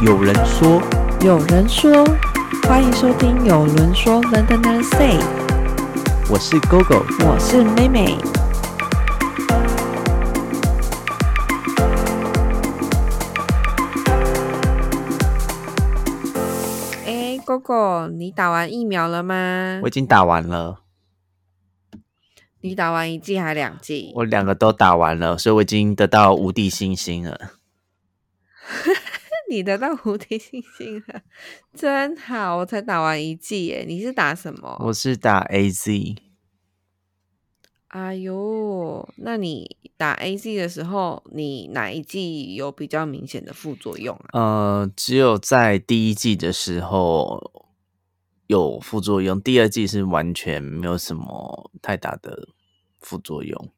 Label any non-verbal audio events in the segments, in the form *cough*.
有人说，有人说，欢迎收听《有人说 London Say》，我是 GoGo，我是妹妹。哎，GoGo，你打完疫苗了吗我已？经打完了，你打完一剂还两剂？我两个都打完了，所以我已经得到无敌星星了。*laughs* 你得到无敌星星了，真好！我才打完一季耶，你是打什么？我是打 AZ，哎呦，那你打 A Z 的时候，你哪一季有比较明显的副作用啊？呃，只有在第一季的时候有副作用，第二季是完全没有什么太大的副作用。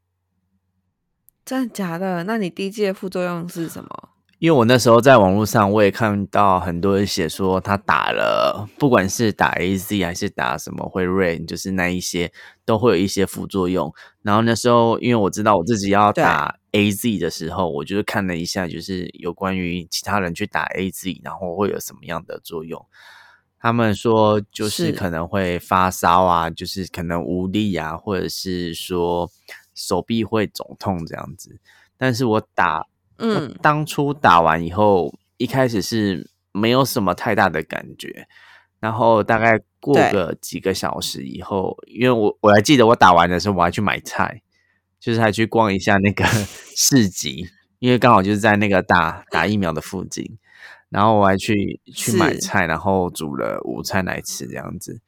真的假的？那你第一季的副作用是什么？因为我那时候在网络上，我也看到很多人写说他打了，不管是打 A Z 还是打什么辉瑞，就是那一些都会有一些副作用。然后那时候，因为我知道我自己要打 A Z 的时候，我就是看了一下，就是有关于其他人去打 A Z，然后会有什么样的作用。他们说就是是可能会发烧啊，就是可能无力啊，或者是说手臂会肿痛这样子。但是我打嗯，当初打完以后，一开始是没有什么太大的感觉，然后大概过个几个小时以后，因为我我还记得我打完的时候，我还去买菜，就是还去逛一下那个市集，*laughs* 因为刚好就是在那个打打疫苗的附近，然后我还去去买菜，然后煮了午餐来吃这样子，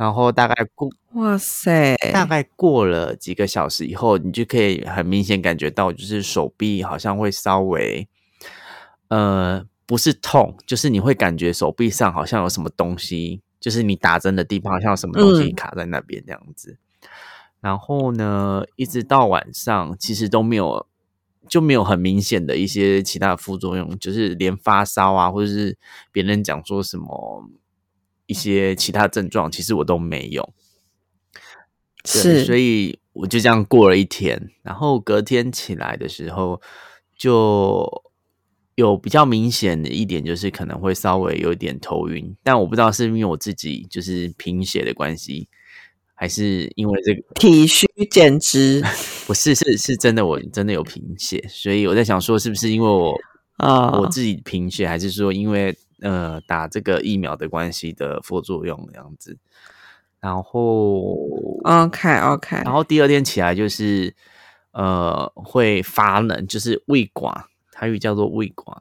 然后大概过哇塞，大概过了几个小时以后，你就可以很明显感觉到，就是手臂好像会稍微，呃，不是痛，就是你会感觉手臂上好像有什么东西，就是你打针的地方好像有什么东西嗯卡在那边这样子。然后呢，一直到晚上，其实都没有就没有很明显的一些其他的副作用，就是连发烧啊，或者是别人讲说什么一些其他症状，其实我都没有。是，所以我就这样过了一天，然后隔天起来的时候，就有比较明显的一点，就是可能会稍微有一点头晕，但我不知道是因为我自己就是贫血的关系，还是因为这个体虚减脂。不是是是真的，我真的有贫血，所以我在想说，是不是因为我啊，我自己贫血，还是说因为呃打这个疫苗的关系的副作用这样子？然后 OK OK，然后第二天起来就是呃会发冷，就是胃寡，它又叫做胃寡。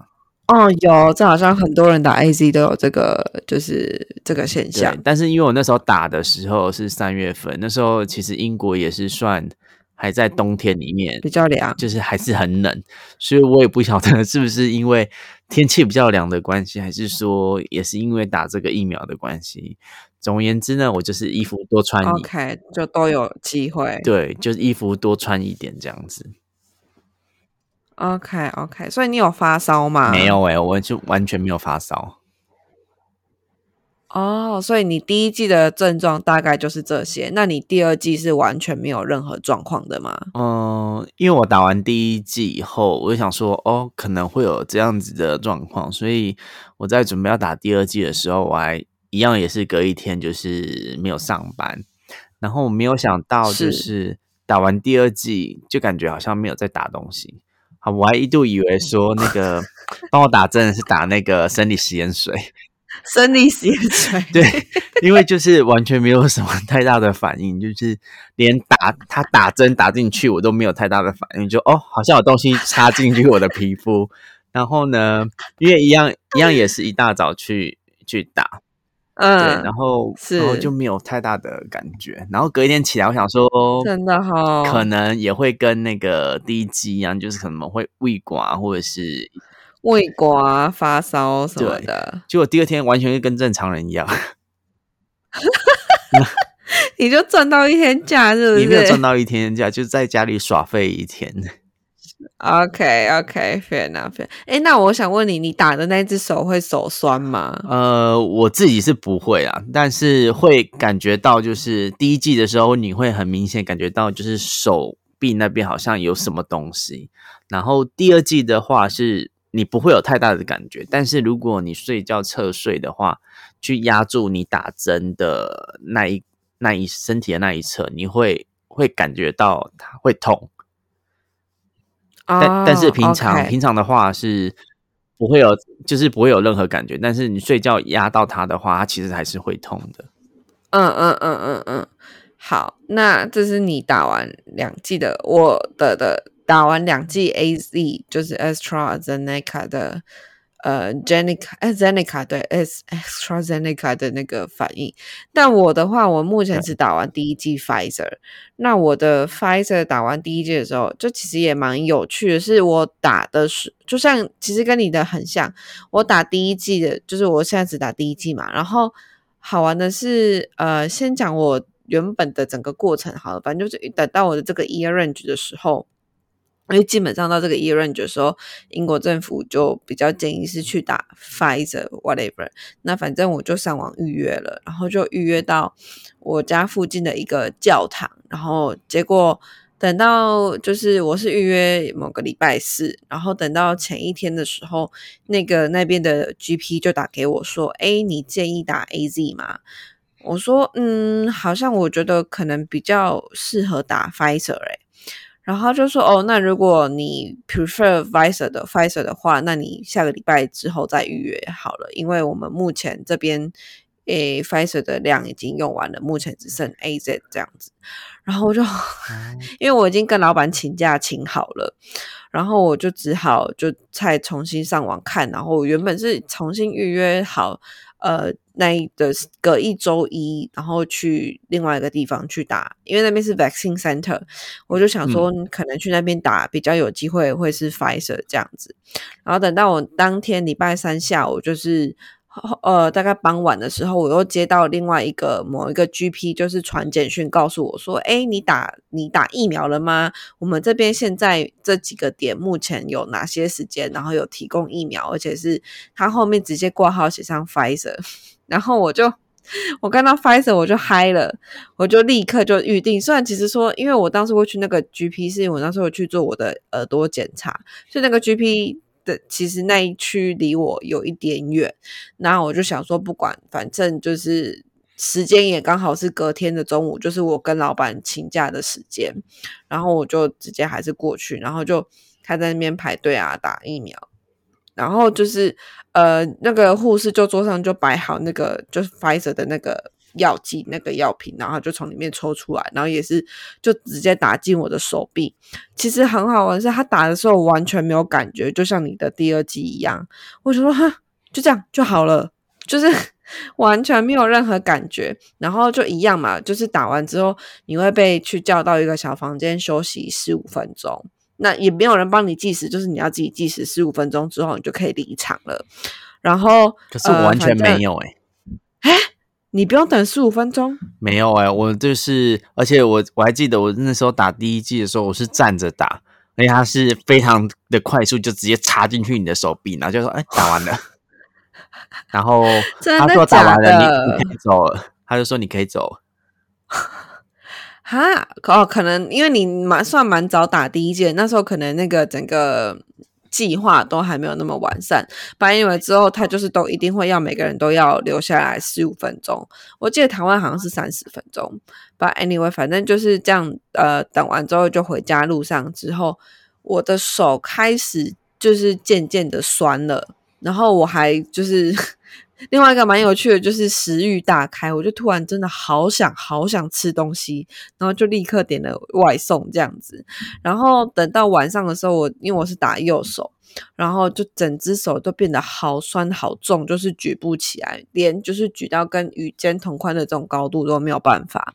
哦，有，这好像很多人打 A Z 都有这个，就是这个现象，，但是因为我那时候打的时候是三月份，那时候其实英国也是算还在冬天里面，比较凉。就是还是很冷，所以我也不晓得是不是因为天气比较凉的关系，还是说也是因为打这个疫苗的关系。总而言之呢，我就是衣服多穿一 OK，就都有机会。对，就是衣服多穿一点这样子。OK OK，所以你有发烧吗？没。有诶、欸我就完全没有发烧。哦，所以你第一季的症状大概就是这些，那你第二季是完全没有任何状况的吗？嗯，因为我打完第一季以后，我就想说，哦，可能会有这样子的状况，所以我在准备要打第二季的时候，我还一样也是隔一天就是没有上班，然后我没有想到就是。是打完第二季就感觉好像没有在打东西，好，我还一度以为说那个 *laughs* 帮我打针的是打那个生理食盐水，*laughs* 生理血水。*laughs* 对，因为就是完全没有什么太大的反应，就是连打他打针打进去我都没有太大的反应，就哦，好像有东西插进去我的皮肤。然后呢，因为一样一样也是一大早去去打，对，嗯然，后是然后就没有太大的感觉。然后隔一天起来，我想说，真的哈、可能也会跟那个第一季一样，就是可能会胃管或者是，胃刮、发烧什么的，结果第二天完全就跟正常人一样。*laughs* 你就赚到一天假，是不是？你没有赚到一天假，就在家里耍废一天。？OK OK，fair enough。哎，那我想问你，你打的那只手会手酸吗？呃，我自己是不会啊，但是会感觉到，就是第一季的时候，你会很明显感觉到，就是手臂那边好像有什么东西。然后第二季的话是你不会有太大的感觉。但是如果你睡觉侧睡的话，去压住你打针的那一那一身体的那一侧，你会会感觉到它会痛。但但是平常平常的话是不会有，就是不会有任何感觉。但是你睡觉压到它的话，它其实还是会痛的。嗯嗯嗯嗯嗯，好，那这是你打完两剂的，我的的打完两剂 A Z 就是 AstraZeneca 的。呃，Zeneca，Zeneca 对，S AstraZeneca 的那个反应。但我的话，我目前只打完第一剂 Pfizer。那我的 Pfizer 打完第一剂的时候，就其实也蛮有趣的，是我打的是，就像其实跟你的很像。我打第一剂的，就是我现在只打第一剂嘛。然后好玩的是，呃，先讲我原本的整个过程好了，反正就是等到我的这个 Year Range 的时候。因为基本上到这个 year range 的时候，英国政府就比较建议是去打 Pfizer whatever。那反正我就上网预约了，然后就预约到我家附近的一个教堂。然后结果等到就是我是预约某个礼拜四，然后等到前一天的时候，那个那边的 GP 就打给我说：“哎，你建议打 AZ 吗？”我说：“嗯，好像我觉得可能比较适合打 Pfizer 哎。”然后就说哦，那如果你 prefer Pfizer 的 Pfizer 的话，那你下个礼拜之后再预约好了，因为我们目前这边诶 Pfizer 的量已经用完了，目前只剩 AZ 这样子。然后我就 *laughs* 因为我已经跟老板请假请好了，然后我就只好就再重新上网看，然后原本是重新预约好。呃，那的隔一周一，然后去另外一个地方去打，因为那边是 vaccine center，我就想说可能去那边打比较有机会会是 Pfizer 这样子。然后等到我当天礼拜三下午就是。呃，大概傍晚的时候，我又接到另外一个某一个 GP，就是传简讯告诉我说：“哎，你打你打疫苗了吗？我们这边现在这几个点目前有哪些时间，然后有提供疫苗，而且是他后面直接挂号写上 Pfizer。*laughs* 然后我就我看到 Pfizer 我就嗨了，我就立刻就预定。虽然其实说，因为我当时会去那个 GP，是因为我那时候去做我的耳朵检查，所以那个 GP。其实那一区离我有一点远，那我就想说，不管反正就是时间也刚好是隔天的中午，就是我跟老板请假的时间，然后我就直接还是过去，然后就他在那边排队啊打疫苗，然后就是呃那个护士就桌上就摆好那个就是 Pfizer 的那个。药剂那个药品，然后就从里面抽出来，然后也是就直接打进我的手臂。其实很好玩，是他打的时候完全没有感觉，就像你的第二剂一样。我就说哈，就这样就好了，就是 *laughs* 完全没有任何感觉。然后就一样嘛，就是打完之后你会被去叫到一个小房间休息十五分钟，那也没有人帮你计时，就是你要自己计时十五分钟之后你就可以离场了。然后可是我完全没有哎，哎。*laughs* 你不用等十五分钟？没有哎，我就是，而且我我还记得我那时候打第一季的时候，我是站着打，而且他是非常的快速，就直接插进去你的手臂，然后就说：“哎，打完了。*laughs* ”然后 *laughs* 他说：“打完了，你你可以走了。”他就说：“你可以走。*laughs* ”哈哦，可能因为你蛮算蛮早打第一季，那时候可能那个整个。计划都还没有那么完善，反正因为之后他就是都一定会要每个人都要留下来十五分钟。我记得台湾好像是三十分钟。But anyway，反正就是这样。呃，等完之后就回家路上之后，我的手开始就是渐渐的酸了，然后我还就是。另外一个蛮有趣的，就是食欲大开，我就突然真的好想好想吃东西，然后就立刻点了外送这样子。然后等到晚上的时候，我因为我是打右手，然后就整只手都变得好酸好重，就是举不起来，连就是举到跟与肩同宽的这种高度都没有办法。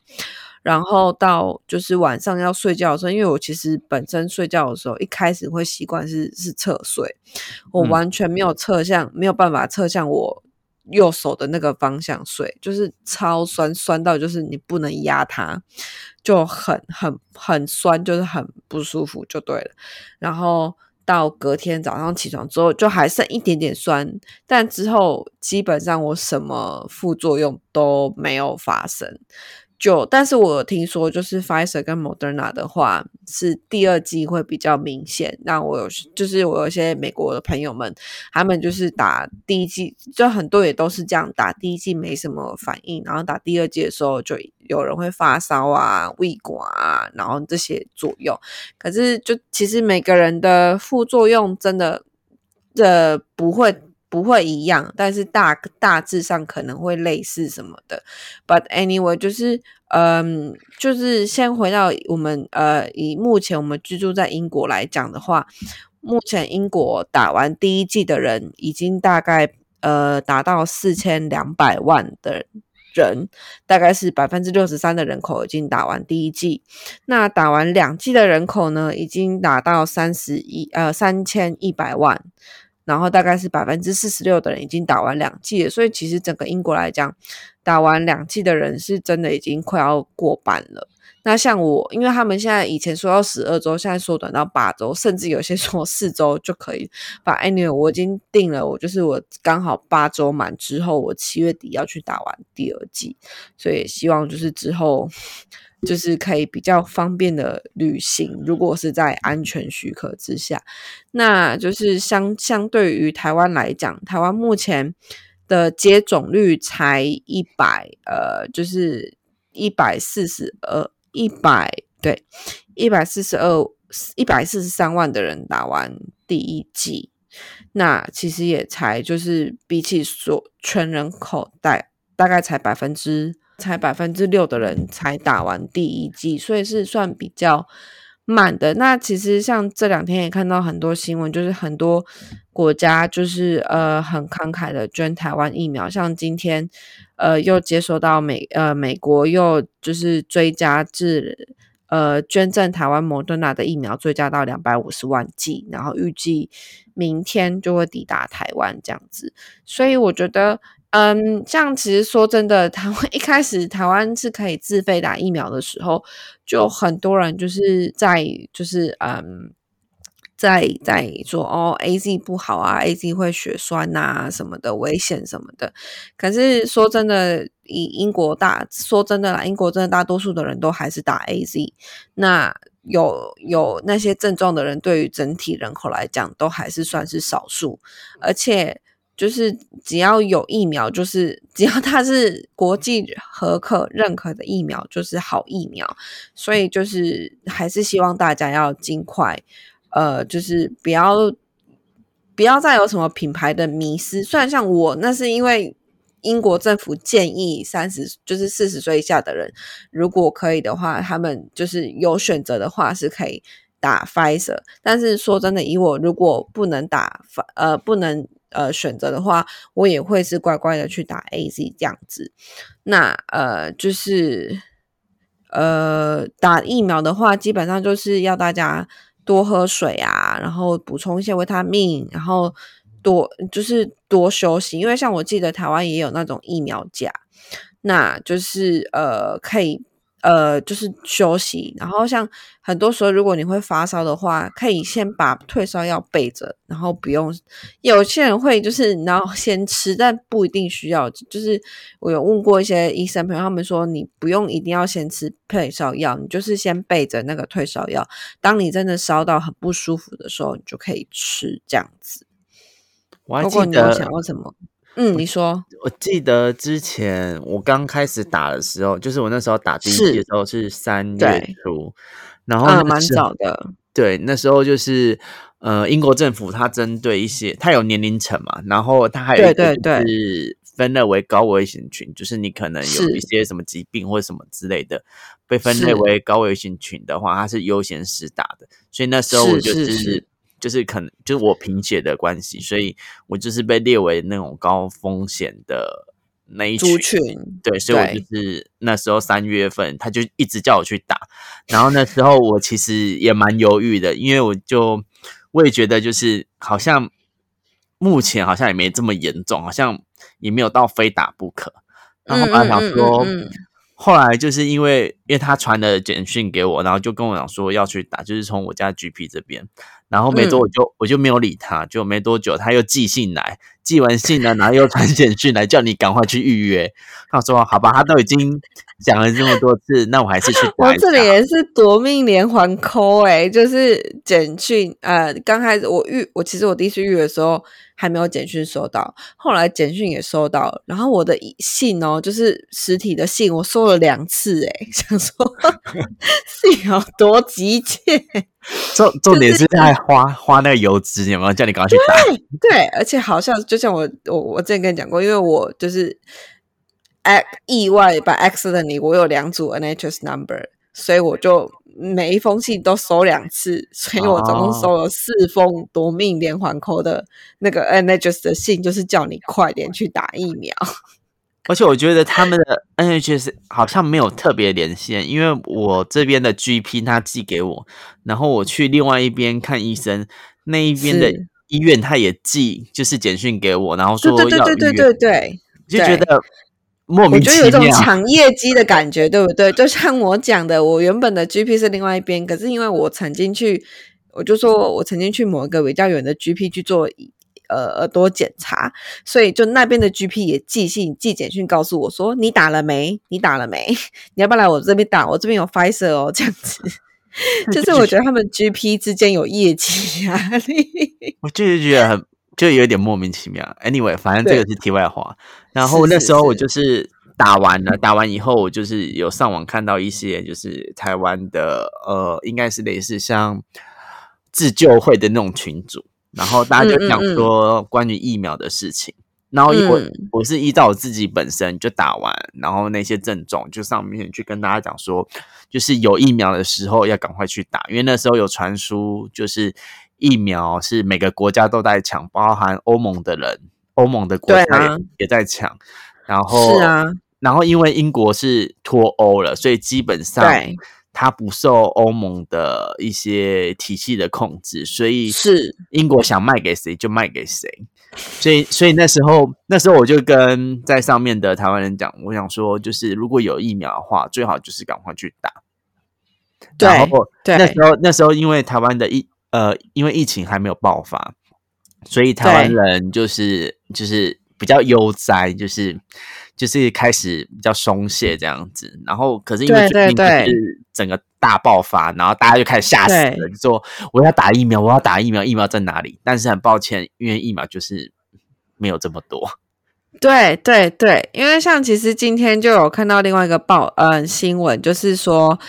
然后到就是晚上要睡觉的时候，因为我其实本身睡觉的时候一开始会习惯是是侧睡，我完全没有侧向，没有办法侧向我。右手的那个方向睡，就是超酸，酸到就是你不能压它，就很很很酸，就是很不舒服，就对了。然后到隔天早上起床之后，就还剩一点点酸，但之后基本上我什么副作用都没有发生。就，但是我有听说，就是 Pfizer 跟 Moderna 的话，是第二季会比较明显。那我有，就是我有些美国的朋友们，他们就是打第一季，就很多也都是这样，打第一季没什么反应，然后打第二季的时候，就有人会发烧啊、胃管啊，然后这些作用。可是，就其实每个人的副作用真的，这不会。不会一样，但是大大致上可能会类似什么的。But anyway，就是嗯，就是先回到我们呃，以目前我们居住在英国来讲的话，目前英国打完第一季的人已经大概呃达到四千两百万的人，大概是百分之六十三的人口已经打完第一季。那打完两季的人口呢，已经达到三十一呃三千一百万。然后大概是百分之四十六的人已经打完两剂了，所以其实整个英国来讲，打完两剂的人是真的已经快要过半了。那像我，因为他们现在以前说要十二周，现在缩短到八周，甚至有些说四周就可以。把 anyway，我已经定了，我就是我刚好八周满之后，我七月底要去打完第二剂，所以希望就是之后。就是可以比较方便的旅行，如果是在安全许可之下，那就是相相对于台湾来讲，台湾目前的接种率才一百，呃，就是一百四十二，一百对，一百四十二，一百四十三万的人打完第一剂，那其实也才就是比起所全人口大大概才百分之。才百分之六的人才打完第一剂，所以是算比较慢的。那其实像这两天也看到很多新闻，就是很多国家就是呃很慷慨的捐台湾疫苗，像今天呃又接收到美呃美国又就是追加至呃捐赠台湾摩登纳的疫苗，追加到两百五十万剂，然后预计明天就会抵达台湾这样子。所以我觉得。嗯，像其实说真的，台湾 *laughs* 一开始台湾是可以自费打疫苗的时候，就很多人就是在就是嗯，在在说哦，A Z 不好啊，A Z 会血栓呐什么的，危险什么的。可是说真的，以英国大说真的啦，英国真的大多数的人都还是打 A Z。那有有那些症状的人，对于整体人口来讲，都还是算是少数，而且。就是只要有疫苗，就是只要它是国际合可认可的疫苗，就是好疫苗。所以就是还是希望大家要尽快，呃，就是不要不要再有什么品牌的迷失。虽然像我，那是因为英国政府建议三十就是四十岁以下的人，如果可以的话，他们就是有选择的话是可以打 Pfizer。但是说真的，以我如果不能打，呃，不能。呃，选择的话，我也会是乖乖的去打 A Z 这样子。那呃，就是呃，打疫苗的话，基本上就是要大家多喝水啊，然后补充一些维他命，然后多就是多休息。因为像我记得台湾也有那种疫苗假，那就是呃可以。呃，就是休息，然后像很多时候，如果你会发烧的话，可以先把退烧药备着，然后不用。有些人会就是然后先吃，但不一定需要。就是我有问过一些医生朋友，他们说你不用一定要先吃退烧药，你就是先备着那个退烧药，当你真的烧到很不舒服的时候，你就可以吃这样子。如果你有想要什么？嗯，你说，我记得之前我刚开始打的时候，就是我那时候打第一季的时候是三月初，然后蛮早的。对，那时候就是呃，英国政府它针对一些，它有年龄层嘛，然后它还有一个是分类为高危险群，就是你可能有一些什么疾病或者什么之类的，被分类为高危险群的话，它是优先施打的。所以那时候我就是。就是可能就是我贫血的关系，所以我就是被列为那种高风险的那一族群。对，所以我就是那时候三月份，他就一直叫我去打。然后那时候我其实也蛮犹豫的，因为我就我也觉得就是好像目前好像也没这么严重，好像也没有到非打不可。然后我想说。后来就是因为因为他传了简讯给我，然后就跟我讲说要去打，就是从我家 GP 这边，然后没多嗯久就、我就没有理他，就没多久他又寄信来，寄完信呢，然后又传简讯来叫你赶快去预约。他说好吧，他都已经讲了这么多次，那我还是去打。我这里也是夺命连环 call 哎、就是简讯，呃，刚开始我预我其实我第一次预约的时候还没有简讯收到，后来简讯也收到了，然后我的信哦，就是实体的信我收了两次哎、*laughs* 想说信有多急切，*laughs* 重重点是在花花那个油脂，有没有叫你赶快去打？对，而且好像就像我我我之前跟你讲过，因为我就是哎意外 by accidentally 我有两组 NHS number，所以我就每一封信都收两次，所以我总共哦。收了四封夺命连环扣的那个 NHS 的信，就是叫你快点去打疫苗。*laughs* 而且我觉得他们的 *laughs* NHS 好像没有特别连线，因为我这边的 GP 他寄给我，然后我去另外一边看医生，那一边的医院他也寄就是简讯给我，然后说要对对对对对对，就觉得莫我名其觉得有一种。抢业绩的感觉，对不对？就像我讲的，我原本的 GP 是另外一边，可是因为我曾经去，我就说我曾经去某一个比较远的 GP 去做呃耳朵检查，所以就那边的 GP 也寄信寄简讯告诉我说你打了没？你打了没？*laughs* 你要不要来我这边打？我这边有 Pfizer 哦，这样子。*laughs* 就是我觉得他们 GP 之间有业绩压力，我就是觉得很就有点莫名其妙。Anyway，反正这个是题外话。然后那时候我就是打完了，打完以后我就是有上网看到一些就是台湾的呃，应该是类似像自救会的那种群组，然后大家就讲说关于疫苗的事情。然后因我是依照我自己本身就打完，然后那些症状就上面去跟大家讲说，就是有疫苗的时候要赶快去打，因为那时候有传输，就是疫苗是每个国家都在抢，包含欧盟的人，欧盟的国家也,、在抢，然后是啊，然后因为英国是脱欧了，所以基本上对。它不受欧盟的一些体系的控制，所以是。英国想卖给谁就卖给谁。所以，所以那时候，那时候我就跟在上面的台湾人讲，我想说，就是如果有疫苗的话，最好就是赶快去打。对然后对。那时候，那时候因为台湾的疫呃，因为疫情还没有爆发，所以台湾人就是就是比较悠哉，就是就是开始比较松懈这样子。然后，可是因为对最近是整个大爆发，然后大家就开始吓死对了，就说我要打疫苗，我要打疫苗，疫苗在哪里？但是很抱歉，因为疫苗就是没有这么多。对对对，因为像其实今天就有看到另外一个报嗯新闻，就是说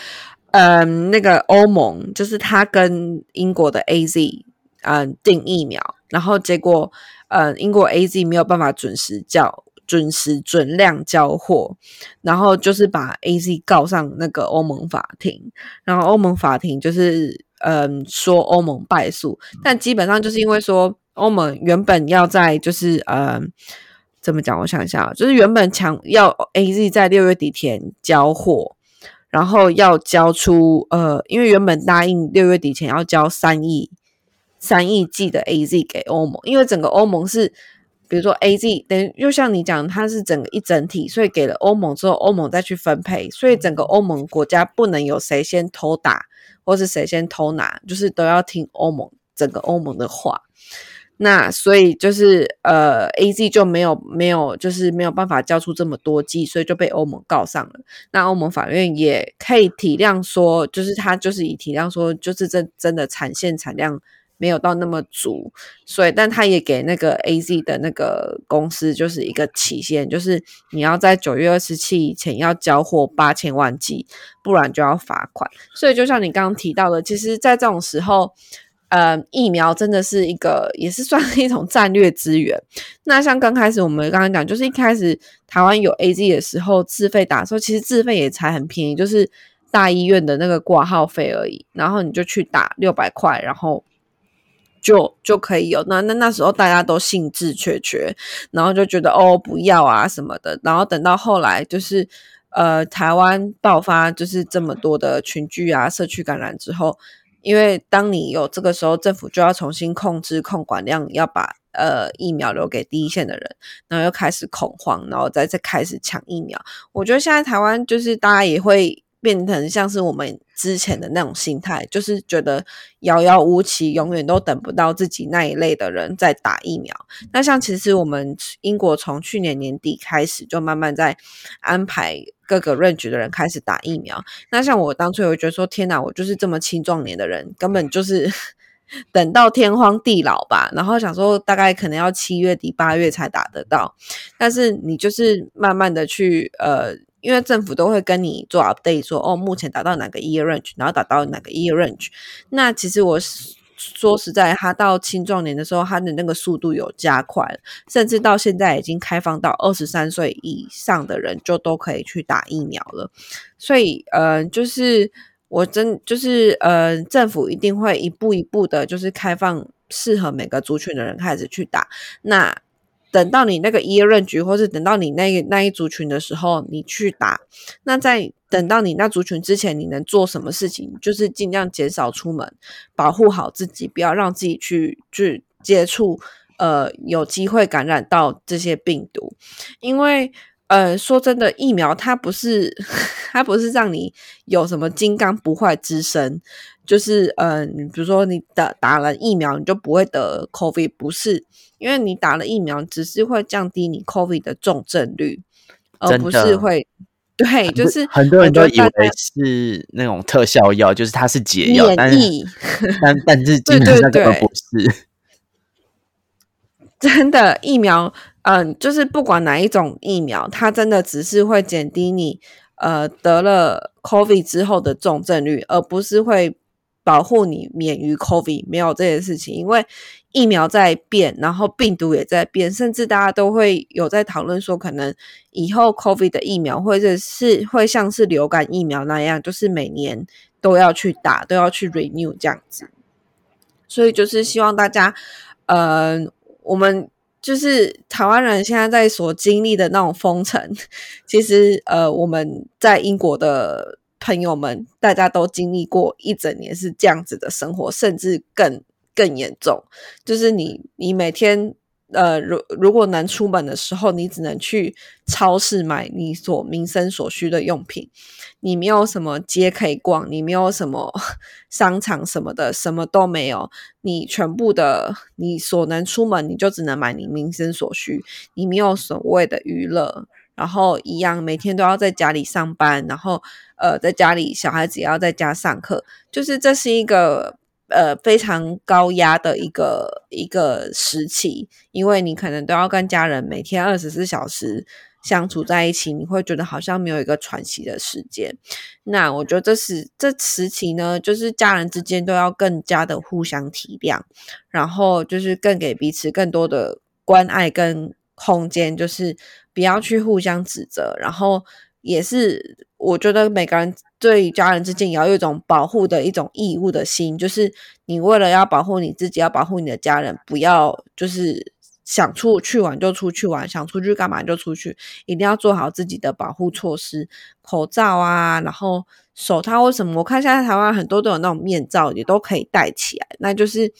嗯那个欧盟就是他跟英国的 A Z 嗯订疫苗，然后结果嗯英国 A Z 没有办法准时交准时准量交货，然后就是把 A Z 告上那个欧盟法庭，然后欧盟法庭就是嗯说欧盟败诉，但基本上就是因为说欧盟原本要在就是嗯。怎么讲？我想一下，就是原本强要 A Z 在六月底前交货，然后要交出呃，因为原本答应六月底前要交三亿三亿剂的 A Z 给欧盟，因为整个欧盟是比如说 A Z 等于又像你讲，它是整个一整体，所以给了欧盟之后，欧盟再去分配，所以整个欧盟国家不能有谁先偷打，或是谁先偷拿，就是都要听欧盟整个欧盟的话。那所以就是呃，A Z 就没有没有就是没有办法交出这么多剂，所以就被欧盟告上了。那欧盟法院也可以体谅说，就是他就是以体谅说，就是真真的产线产量没有到那么足，所以但他也给那个 A Z 的那个公司就是一个期限，就是你要在九月二十七以前要交货八千万剂，不然就要罚款。所以就像你刚刚提到的，其实，在这种时候。呃，疫苗真的是一个，也是算是一种战略资源。那像刚开始我们刚刚讲，就是一开始台湾有 A Z 的时候，自费打的时候，其实自费也才很便宜，就是大医院的那个挂号费而已。然后你就去打六百块，然后就就可以有。那那那时候大家都兴致缺缺，然后就觉得哦不要啊什么的。然后等到后来就是呃台湾爆发就是这么多的群聚啊、社区感染之后。因为当你有这个时候，政府就要重新控制控管量，要把呃疫苗留给第一线的人，然后又开始恐慌，然后再再开始抢疫苗。我觉得现在台湾就是大家也会变成像是我们之前的那种心态，就是觉得遥遥无期，永远都等不到自己那一类的人在打疫苗。那像其实我们英国从去年年底开始就慢慢在安排各个 range 的人开始打疫苗。那像我当初有觉得说，天哪，我就是这么青壮年的人，根本就是。*laughs* 等到天荒地老吧，然后想说大概可能要七月底八月才打得到，但是你就是慢慢的去呃，因为政府都会跟你做 update，说哦目前达到哪个 year range，然后达到哪个 year range。那其实我是说实在，他到青壮年的时候，他的那个速度有加快，甚至到现在已经开放到二十三岁以上的人就都可以去打疫苗了。所以呃，就是。我真就是呃，政府一定会一步一步的，就是开放适合每个族群的人开始去打。那等到你那个医院局，或是等到你那那一族群的时候，你去打。那在等到你那族群之前，你能做什么事情？就是尽量减少出门，保护好自己，不要让自己去去接触呃有机会感染到这些病毒，因为。呃，说真的，疫苗它不是，*laughs* 它不是让你有什么金刚不坏之身，就是呃，比如说你打打了疫苗，你就不会得 COVID，不是，因为你打了疫苗，只是会降低你 COVID 的重症率，而不是会，对，就是很多人都以为是那种特效药，就是它是解药，但是但但是基本上根本不是，*laughs* 真的疫苗。嗯，就是不管哪一种疫苗，它真的只是会减低你呃得了 COVID 之后的重症率，而不是会保护你免于 COVID。没有这件事情，因为疫苗在变，然后病毒也在变，甚至大家都会有在讨论说，可能以后 COVID 的疫苗或者是会像是流感疫苗那样，就是每年都要去打，都要去 renew 这样子。所以就是希望大家，呃，我们。就是台湾人现在在所经历的那种封城，*laughs* 其实呃，我们在英国的朋友们，大家都经历过一整年是这样子的生活，甚至更更严重。就是你你每天。呃，如如果能出门的时候，你只能去超市买你所民生所需的用品，你没有什么街可以逛，你没有什么 *laughs* 商场什么的，什么都没有。你全部的你所能出门，你就只能买你民生所需，你没有所谓的娱乐，然后一样每天都要在家里上班，然后呃，在家里小孩子也要在家上课，就是这是一个。呃，非常高压的一个一个时期，因为你可能都要跟家人每天二十四小时相处在一起，你会觉得好像没有一个喘息的时间。那我觉得这是这时期呢，就是家人之间都要更加的互相体谅，然后就是更给彼此更多的关爱跟空间，就是不要去互相指责，然后。也是，我觉得每个人对家人之间也要有一种保护的一种义务的心，就是你为了要保护你自己，要保护你的家人，不要就是想出去玩就出去玩，想出去干嘛就出去，一定要做好自己的保护措施，口罩啊，然后手套，为什么？我看现在台湾很多都有那种面罩，也都可以戴起来，那就是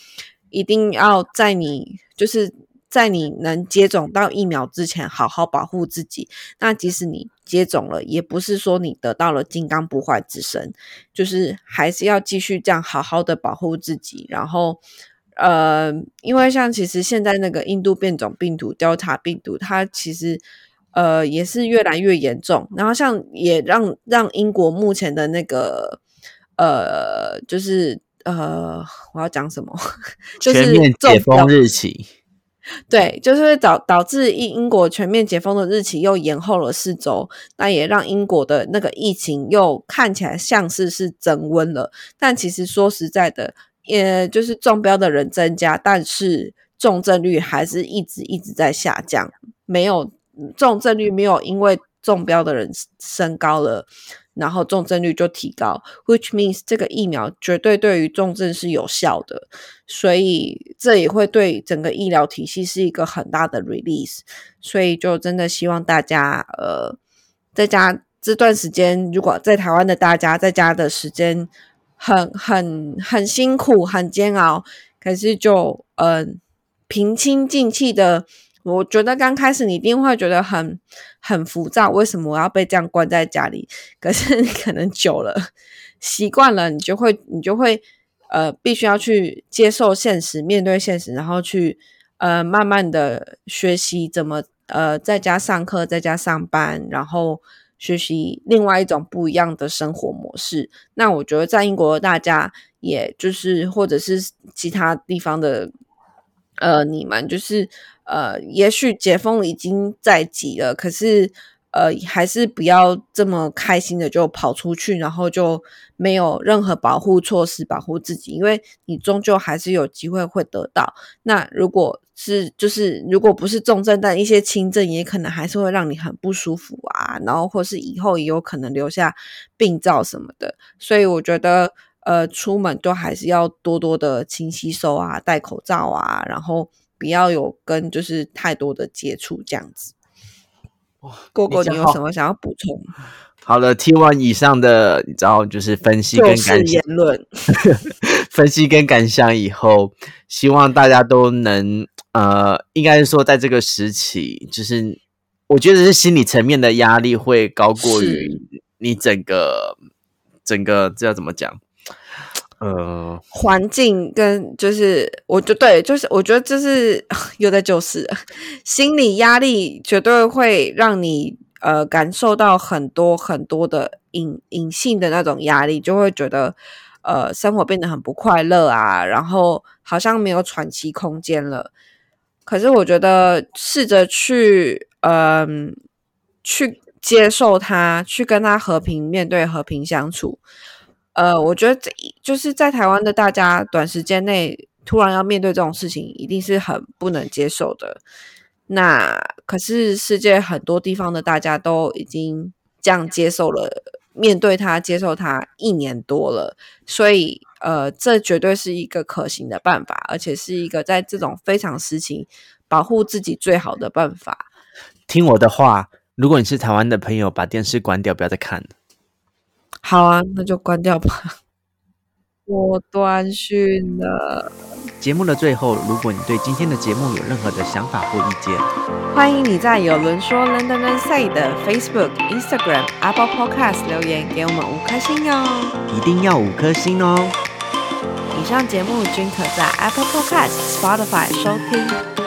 一定要在你就是。在你能接种到疫苗之前，好好保护自己。那即使你接种了，也不是说你得到了金刚不坏之身，就是还是要继续这样好好的保护自己。然后，呃，因为像其实现在那个印度变种病毒 Delta 病毒，它其实呃也是越来越严重。然后像也让让英国目前的那个呃，就是呃，我要讲什么？*laughs* 全面解封日期。*laughs* 对，就是会导导致英英国全面解封的日期又延后了四周，那也让英国的那个疫情又看起来像是是增温了。但其实说实在的，也就是中标的人增加，但是重症率还是一直一直在下降，没有重症率没有因为中标的人升高了。然后重症率就提高，which means 这个疫苗绝对对于重症是有效的，所以这也会对整个医疗体系是一个很大的 release。所以就真的希望大家，呃，在家这段时间，如果在台湾的大家在家的时间很很很辛苦、很煎熬，可是就嗯平心静气的我觉得刚开始你一定会觉得很很浮躁，为什么我要被这样关在家里？可是你可能久了 *laughs* 习惯了，你就会你就会呃，必须要去接受现实，面对现实，然后去呃，慢慢的学习怎么呃，在家上课，在家上班，然后学习另外一种不一样的生活模式。那我觉得在英国，大家也就是或者是其他地方的呃，你们就是。呃，也许解封已经在即了，可是呃，还是不要这么开心的就跑出去，然后就没有任何保护措施保护自己，因为你终究还是有机会会得到。那如果是就是如果不是重症，但一些轻症也可能还是会让你很不舒服啊，然后或是以后也有可能留下病灶什么的。所以我觉得呃，出门都还是要多多的勤洗手啊，戴口罩啊，然后。不要有跟就是太多的接触这样子。哇，哥哥，你有什么想要补充？*laughs* 好了，听完以上的，你知道就是分析跟感言论，*laughs* *laughs* 分析跟感想以后，希望大家都能呃，应该是说在这个时期，就是我觉得是心理层面的压力会高过于你整个整个这要怎么讲？呃，环境跟就是，我就对，就是我觉得这是有的，就是心理压力绝对会让你呃感受到很多很多的隐隐性的那种压力，就会觉得呃生活变得很不快乐啊，然后好像没有喘息空间了。可是我觉得试着去嗯去接受它，去跟他和平面对，和平相处。呃，我觉得这就是在台湾的大家，短时间内突然要面对这种事情，一定是很不能接受的。那可是世界很多地方的大家都已经这样接受了，面对它，接受它一年多了，所以呃，这绝对是一个可行的办法，而且是一个在这种非常时期保护自己最好的办法。听我的话，如果你是台湾的朋友，把电视关掉，不要再看了。好啊，那就关掉吧。*laughs* 我断讯了。节目的最后，如果你对今天的节目有任何的想法或意见，欢迎你在有人说 London Say 的 Facebook、Instagram、Apple Podcast 留言给我们五颗星哟。一定要五颗星哦！以上节目均可在 Apple Podcast、Spotify 收听。